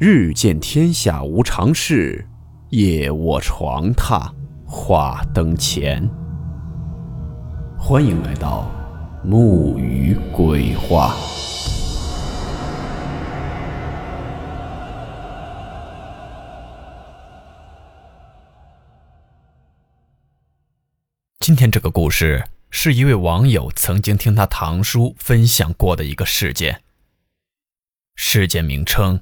日见天下无常事，夜卧床榻话灯前。欢迎来到木鱼鬼话。今天这个故事是一位网友曾经听他堂叔分享过的一个事件。事件名称。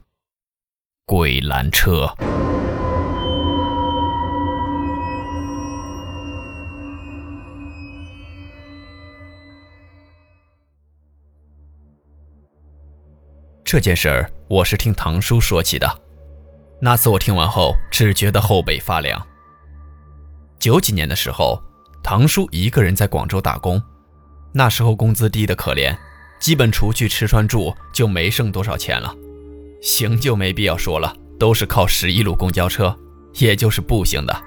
鬼拦车。这件事儿我是听堂叔说起的。那次我听完后，只觉得后背发凉。九几年的时候，堂叔一个人在广州打工，那时候工资低的可怜，基本除去吃穿住就没剩多少钱了。行就没必要说了，都是靠十一路公交车，也就是步行的。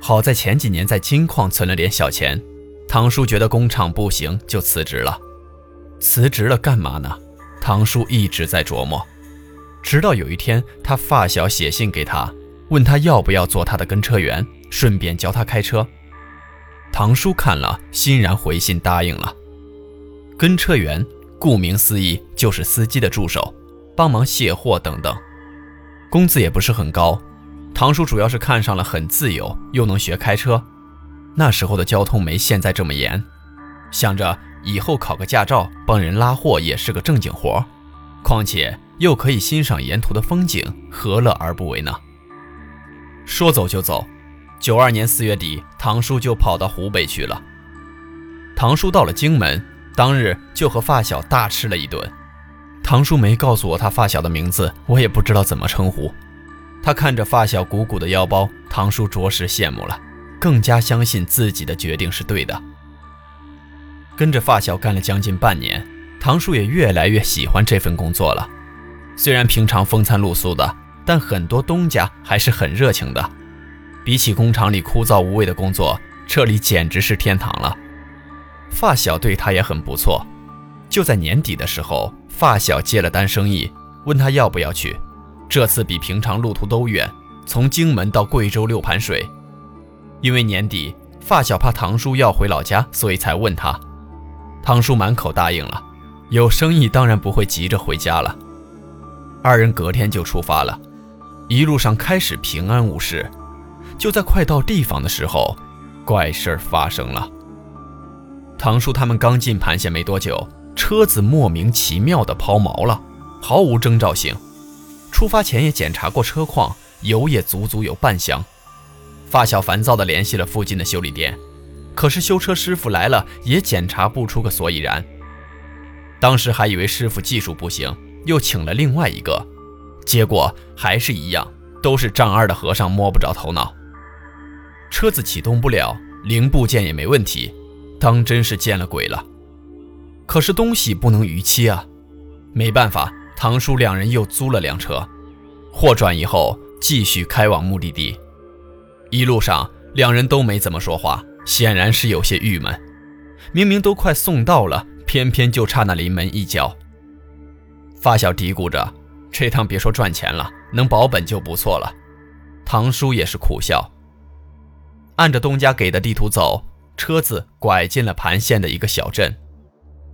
好在前几年在金矿存了点小钱，堂叔觉得工厂不行，就辞职了。辞职了干嘛呢？堂叔一直在琢磨。直到有一天，他发小写信给他，问他要不要做他的跟车员，顺便教他开车。堂叔看了，欣然回信答应了。跟车员，顾名思义就是司机的助手。帮忙卸货等等，工资也不是很高。堂叔主要是看上了很自由，又能学开车。那时候的交通没现在这么严，想着以后考个驾照，帮人拉货也是个正经活。况且又可以欣赏沿途的风景，何乐而不为呢？说走就走，九二年四月底，堂叔就跑到湖北去了。堂叔到了荆门，当日就和发小大吃了一顿。唐叔没告诉我他发小的名字，我也不知道怎么称呼。他看着发小鼓鼓的腰包，唐叔着实羡慕了，更加相信自己的决定是对的。跟着发小干了将近半年，唐叔也越来越喜欢这份工作了。虽然平常风餐露宿的，但很多东家还是很热情的。比起工厂里枯燥无味的工作，这里简直是天堂了。发小对他也很不错。就在年底的时候。发小接了单生意，问他要不要去。这次比平常路途都远，从荆门到贵州六盘水。因为年底，发小怕堂叔要回老家，所以才问他。堂叔满口答应了。有生意当然不会急着回家了。二人隔天就出发了，一路上开始平安无事。就在快到地方的时候，怪事儿发生了。堂叔他们刚进盘县没多久。车子莫名其妙的抛锚了，毫无征兆性。出发前也检查过车况，油也足足有半箱。发小烦躁地联系了附近的修理店，可是修车师傅来了也检查不出个所以然。当时还以为师傅技术不行，又请了另外一个，结果还是一样，都是丈二的和尚摸不着头脑。车子启动不了，零部件也没问题，当真是见了鬼了。可是东西不能逾期啊，没办法，堂叔两人又租了辆车，货转移后继续开往目的地。一路上两人都没怎么说话，显然是有些郁闷。明明都快送到了，偏偏就差那临门一脚。发小嘀咕着：“这趟别说赚钱了，能保本就不错了。”堂叔也是苦笑。按着东家给的地图走，车子拐进了盘县的一个小镇。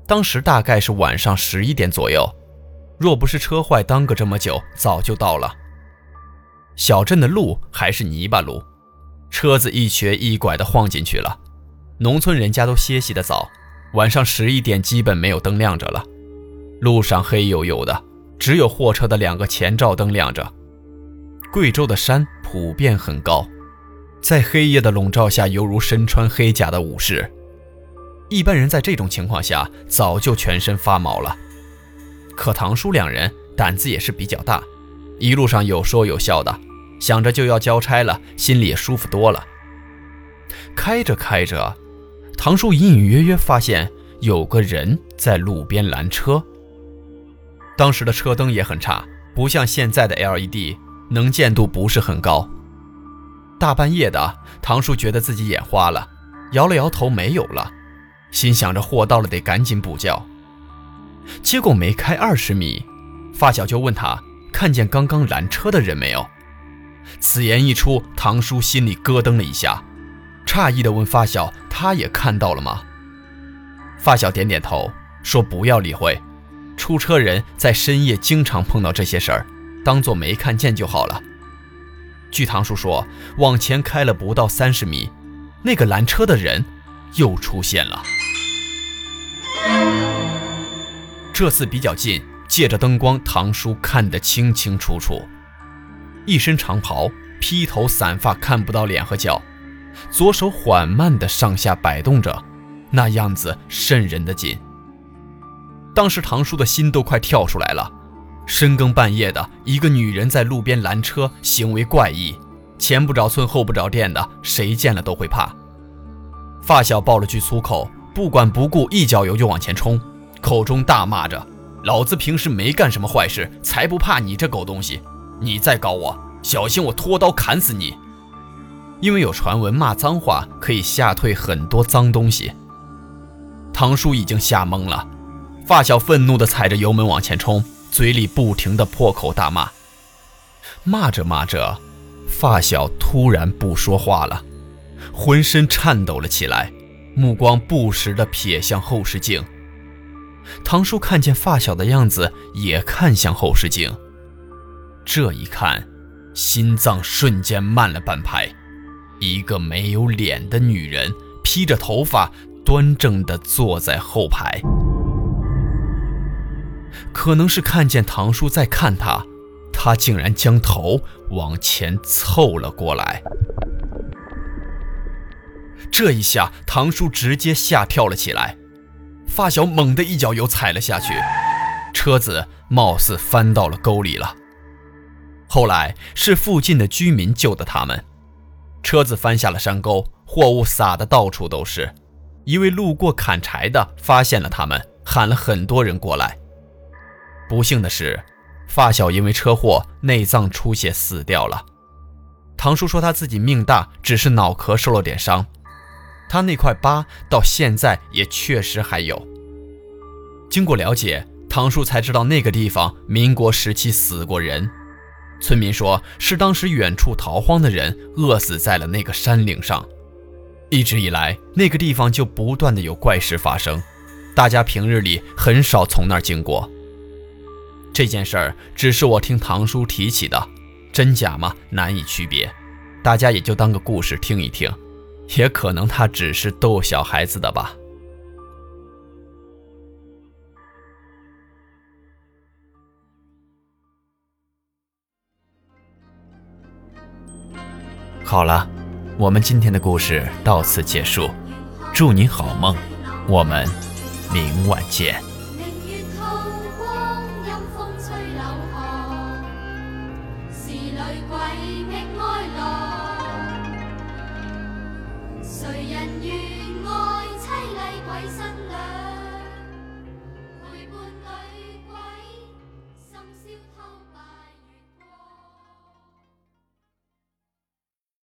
当时大概是晚上十一点左右，若不是车坏耽搁这么久，早就到了。小镇的路还是泥巴路，车子一瘸一拐地晃进去了。农村人家都歇息的早，晚上十一点基本没有灯亮着了。路上黑黝黝的，只有货车的两个前照灯亮着。贵州的山普遍很高，在黑夜的笼罩下，犹如身穿黑甲的武士。一般人在这种情况下早就全身发毛了，可堂叔两人胆子也是比较大，一路上有说有笑的，想着就要交差了，心里也舒服多了。开着开着，唐叔隐隐约约发现有个人在路边拦车。当时的车灯也很差，不像现在的 LED，能见度不是很高。大半夜的，唐叔觉得自己眼花了，摇了摇头，没有了。心想着货到了得赶紧补觉，结果没开二十米，发小就问他看见刚刚拦车的人没有？”此言一出，唐叔心里咯噔了一下，诧异地问发小：“他也看到了吗？”发小点点头，说：“不要理会，出车人在深夜经常碰到这些事儿，当做没看见就好了。”据唐叔说，往前开了不到三十米，那个拦车的人又出现了。这次比较近，借着灯光，唐叔看得清清楚楚。一身长袍，披头散发，看不到脸和脚，左手缓慢地上下摆动着，那样子瘆人的紧。当时唐叔的心都快跳出来了。深更半夜的，一个女人在路边拦车，行为怪异，前不着村后不着店的，谁见了都会怕。发小爆了句粗口，不管不顾，一脚油就往前冲，口中大骂着：“老子平时没干什么坏事，才不怕你这狗东西！”你再搞我，小心我拖刀砍死你！因为有传闻骂脏话可以吓退很多脏东西。唐叔已经吓懵了，发小愤怒地踩着油门往前冲，嘴里不停地破口大骂。骂着骂着，发小突然不说话了，浑身颤抖了起来，目光不时地瞥向后视镜。唐叔看见发小的样子，也看向后视镜。这一看，心脏瞬间慢了半拍。一个没有脸的女人，披着头发，端正地坐在后排。可能是看见唐叔在看她，她竟然将头往前凑了过来。这一下，唐叔直接吓跳了起来。发小猛地一脚油踩了下去，车子貌似翻到了沟里了。后来是附近的居民救的他们，车子翻下了山沟，货物撒的到处都是。一位路过砍柴的发现了他们，喊了很多人过来。不幸的是，发小因为车祸内脏出血死掉了。唐叔说他自己命大，只是脑壳受了点伤，他那块疤到现在也确实还有。经过了解，唐叔才知道那个地方民国时期死过人。村民说，是当时远处逃荒的人饿死在了那个山岭上。一直以来，那个地方就不断的有怪事发生，大家平日里很少从那儿经过。这件事儿只是我听唐叔提起的，真假嘛难以区别，大家也就当个故事听一听，也可能他只是逗小孩子的吧。好了，我们今天的故事到此结束，祝您好梦，我们明晚见。paisa